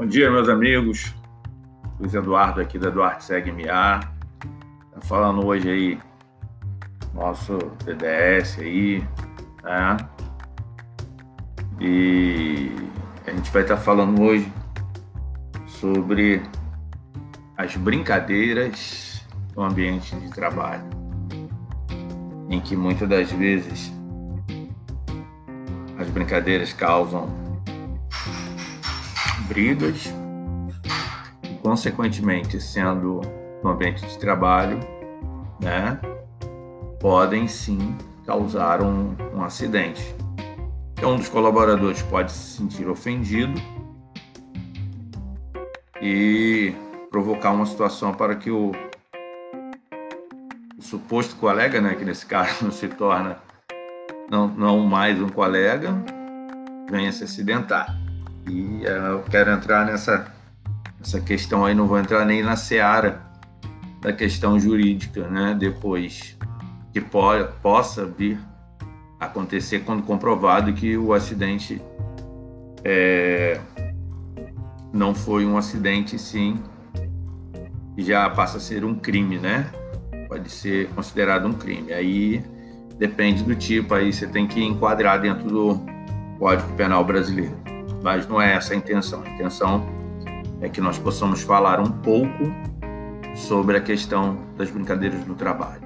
Bom dia, meus amigos. Luiz Eduardo aqui da Eduardo Segue MA. Tá falando hoje aí nosso TDS aí, né? E a gente vai estar tá falando hoje sobre as brincadeiras no ambiente de trabalho, em que muitas das vezes as brincadeiras causam brigas e, consequentemente, sendo no ambiente de trabalho, né, podem sim causar um, um acidente. Então, um dos colaboradores pode se sentir ofendido e provocar uma situação para que o, o suposto colega, né, que nesse caso se torna não, não mais um colega, venha se acidentar. E uh, eu quero entrar nessa, nessa questão aí, não vou entrar nem na seara da questão jurídica, né? Depois que po possa vir acontecer quando comprovado que o acidente é, não foi um acidente, sim, já passa a ser um crime, né? Pode ser considerado um crime. Aí depende do tipo, aí você tem que enquadrar dentro do Código Penal brasileiro mas não é essa a intenção. A intenção é que nós possamos falar um pouco sobre a questão das brincadeiras do trabalho.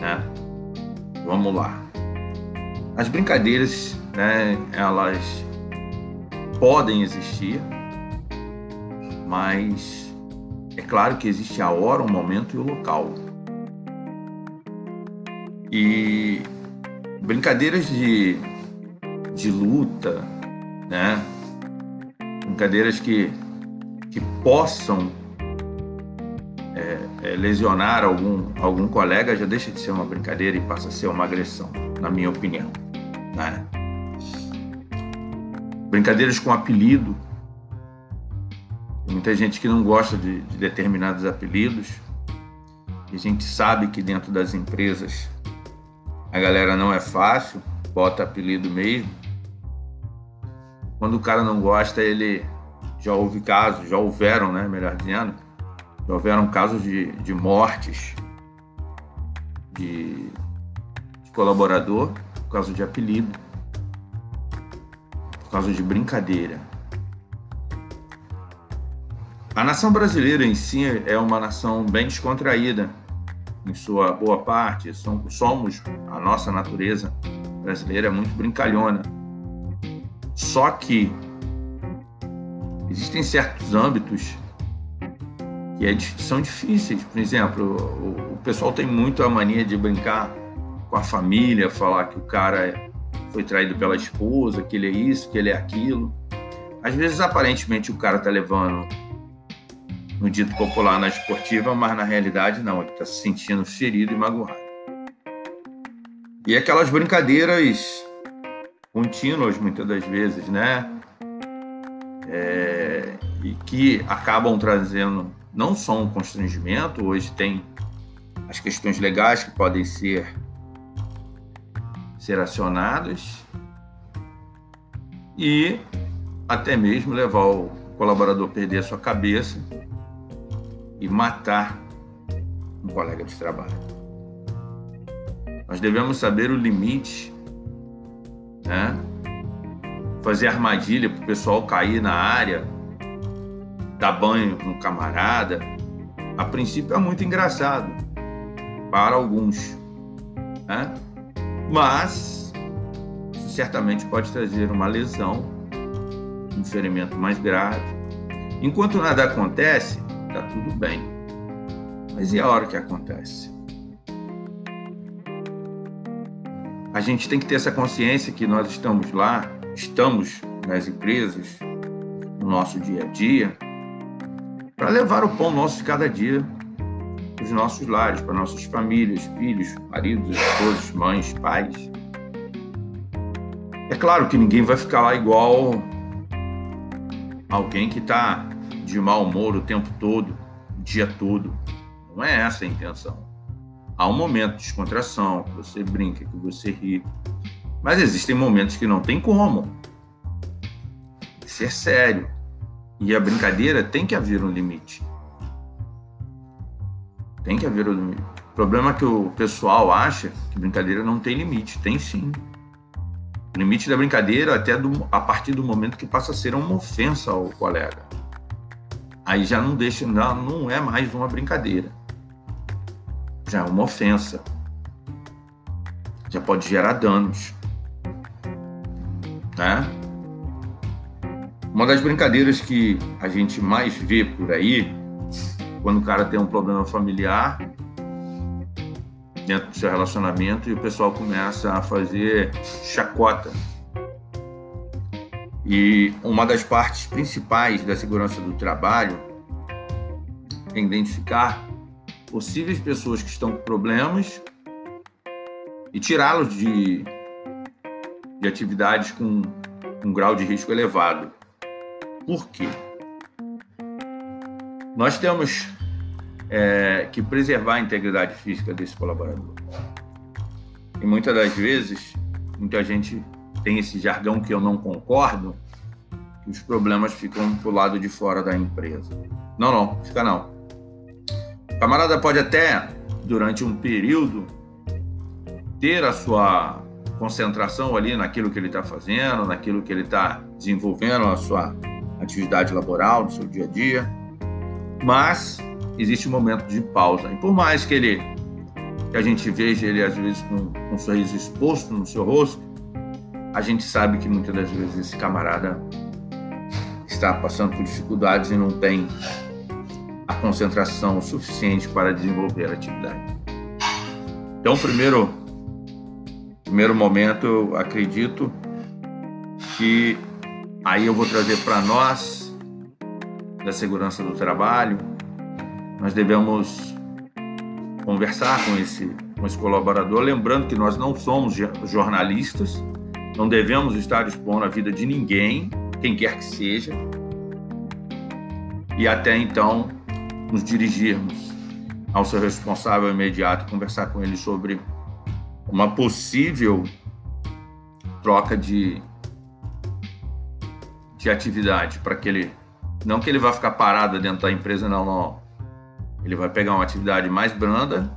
Né? Vamos lá. As brincadeiras, né, elas podem existir, mas é claro que existe a hora, o momento e o local. E brincadeiras de, de luta, né? Brincadeiras que, que possam é, é, lesionar algum, algum colega já deixa de ser uma brincadeira e passa a ser uma agressão, na minha opinião. Né? Brincadeiras com apelido. Muita gente que não gosta de, de determinados apelidos. E a gente sabe que dentro das empresas a galera não é fácil, bota apelido mesmo. Quando o cara não gosta, ele já houve casos, já houveram, né, melhor dizendo, já houveram casos de, de mortes de, de colaborador por causa de apelido, por causa de brincadeira. A nação brasileira em si é uma nação bem descontraída, em sua boa parte. Somos, a nossa natureza brasileira é muito brincalhona. Só que existem certos âmbitos que é, são difíceis. Por exemplo, o, o, pessoal tem muito a mania de brincar com a família, falar que o cara foi traído pela esposa, que ele é isso, que ele é aquilo. Às vezes, aparentemente, o cara tá levando no dito popular na esportiva, mas na realidade não, ele está se sentindo ferido e magoado. E aquelas brincadeiras contínuas muitas das vezes, né? É, e que acabam trazendo não só um constrangimento, hoje tem as questões legais que podem ser ser acionadas e até mesmo levar o colaborador a perder a sua cabeça e matar um colega de trabalho. Nós devemos saber o limite né? Fazer armadilha para o pessoal cair na área, dar banho no camarada. A princípio é muito engraçado para alguns, né? Mas certamente pode trazer uma lesão, um ferimento mais grave. Enquanto nada acontece, tá tudo bem. Mas e a hora que acontece? A gente tem que ter essa consciência que nós estamos lá, estamos nas empresas, no nosso dia a dia, para levar o pão nosso de cada dia para os nossos lares, para nossas famílias, filhos, maridos, esposos, mães, pais. É claro que ninguém vai ficar lá igual alguém que está de mau humor o tempo todo, o dia todo. Não é essa a intenção. Há um momento de descontração, que você brinca, que você ri. Mas existem momentos que não tem como. Isso é sério. E a brincadeira tem que haver um limite. Tem que haver um limite. O problema é que o pessoal acha que brincadeira não tem limite. Tem sim. O limite da brincadeira até do, a partir do momento que passa a ser uma ofensa ao colega. Aí já não deixa, não, não é mais uma brincadeira. Já é uma ofensa. Já pode gerar danos. Né? Uma das brincadeiras que a gente mais vê por aí, quando o cara tem um problema familiar dentro do seu relacionamento e o pessoal começa a fazer chacota. E uma das partes principais da segurança do trabalho é identificar possíveis pessoas que estão com problemas e tirá-los de, de atividades com um grau de risco elevado. Por quê? Nós temos é, que preservar a integridade física desse colaborador. E muitas das vezes, muita gente tem esse jargão que eu não concordo, que os problemas ficam pro lado de fora da empresa. Não, não, fica não. O camarada pode até, durante um período, ter a sua concentração ali naquilo que ele está fazendo, naquilo que ele está desenvolvendo, a sua atividade laboral, no seu dia a dia, mas existe um momento de pausa. E por mais que ele que a gente veja ele às vezes com, com um sorriso exposto no seu rosto, a gente sabe que muitas das vezes esse camarada está passando por dificuldades e não tem concentração suficiente para desenvolver a atividade. Então, primeiro primeiro momento, eu acredito que aí eu vou trazer para nós da segurança do trabalho, nós devemos conversar com esse, com esse colaborador, lembrando que nós não somos jornalistas, não devemos estar expondo a vida de ninguém, quem quer que seja, e até então nos dirigirmos ao seu responsável imediato, conversar com ele sobre uma possível troca de, de atividade para que ele não que ele vá ficar parado dentro da empresa não, não. Ele vai pegar uma atividade mais branda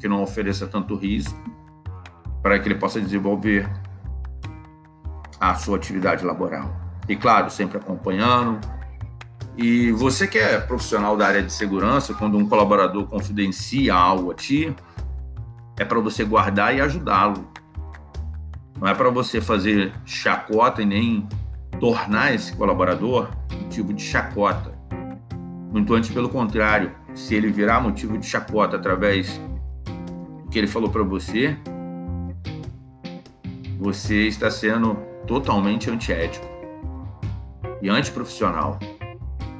que não ofereça tanto risco para que ele possa desenvolver a sua atividade laboral. E claro sempre acompanhando e você que é profissional da área de segurança quando um colaborador confidencia algo a ti é para você guardar e ajudá-lo. Não é para você fazer chacota e nem tornar esse colaborador motivo de chacota. Muito antes, pelo contrário, se ele virar motivo de chacota através do que ele falou para você, você está sendo totalmente antiético e antiprofissional.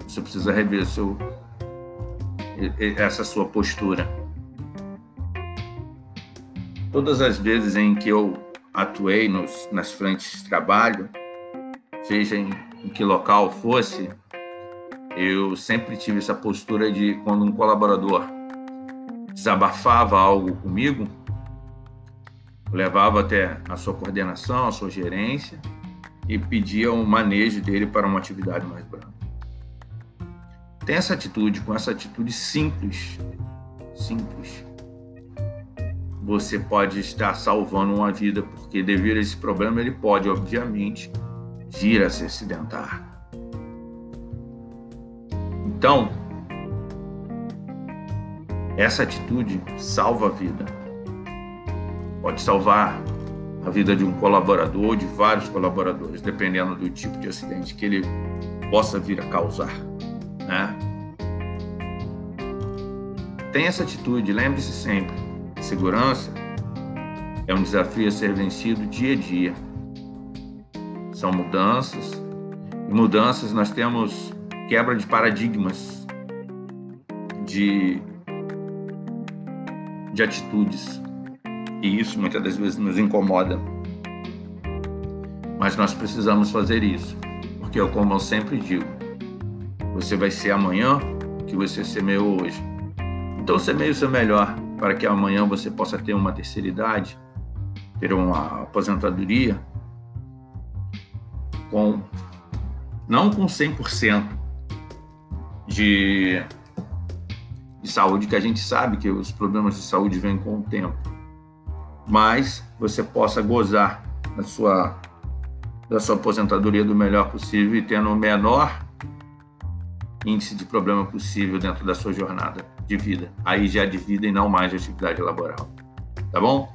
Você precisa rever seu, essa sua postura. Todas as vezes em que eu atuei nos, nas frentes de trabalho, seja em, em que local fosse, eu sempre tive essa postura de quando um colaborador desabafava algo comigo, levava até a sua coordenação, a sua gerência e pedia o um manejo dele para uma atividade mais branda. Tem essa atitude, com essa atitude simples, simples, você pode estar salvando uma vida, porque devido a esse problema ele pode, obviamente, vir a se acidentar. Então, essa atitude salva a vida. Pode salvar a vida de um colaborador, de vários colaboradores, dependendo do tipo de acidente que ele possa vir a causar, né? Tem essa atitude, lembre-se sempre segurança é um desafio a ser vencido dia a dia. São mudanças, e mudanças nós temos quebra de paradigmas, de, de atitudes, e isso muitas das vezes nos incomoda. Mas nós precisamos fazer isso, porque, como eu sempre digo, você vai ser amanhã que você semeou hoje. Então, semeie o seu melhor para que amanhã você possa ter uma terceira idade, ter uma aposentadoria com não com 100% de, de saúde, que a gente sabe que os problemas de saúde vêm com o tempo, mas você possa gozar da sua, da sua aposentadoria do melhor possível e tendo o menor índice de problema possível dentro da sua jornada de vida. Aí já de vida e não mais de atividade laboral. Tá bom?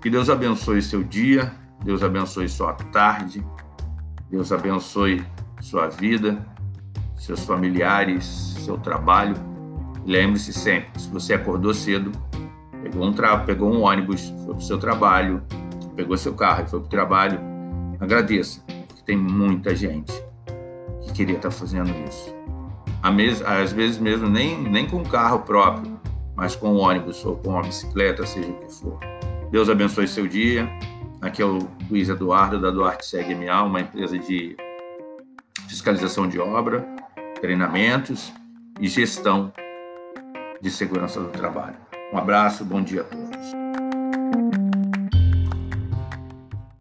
Que Deus abençoe seu dia, Deus abençoe sua tarde, Deus abençoe sua vida, seus familiares, seu trabalho. Lembre-se sempre, se você acordou cedo, pegou um, tra pegou um ônibus, foi para o seu trabalho, pegou seu carro e foi para o trabalho, agradeça, porque tem muita gente que queria estar fazendo isso. Às vezes mesmo nem, nem com carro próprio, mas com ônibus ou com uma bicicleta, seja o que for. Deus abençoe seu dia. Aqui é o Luiz Eduardo da Duarte Segue MA, uma empresa de fiscalização de obra, treinamentos e gestão de segurança do trabalho. Um abraço, bom dia a todos.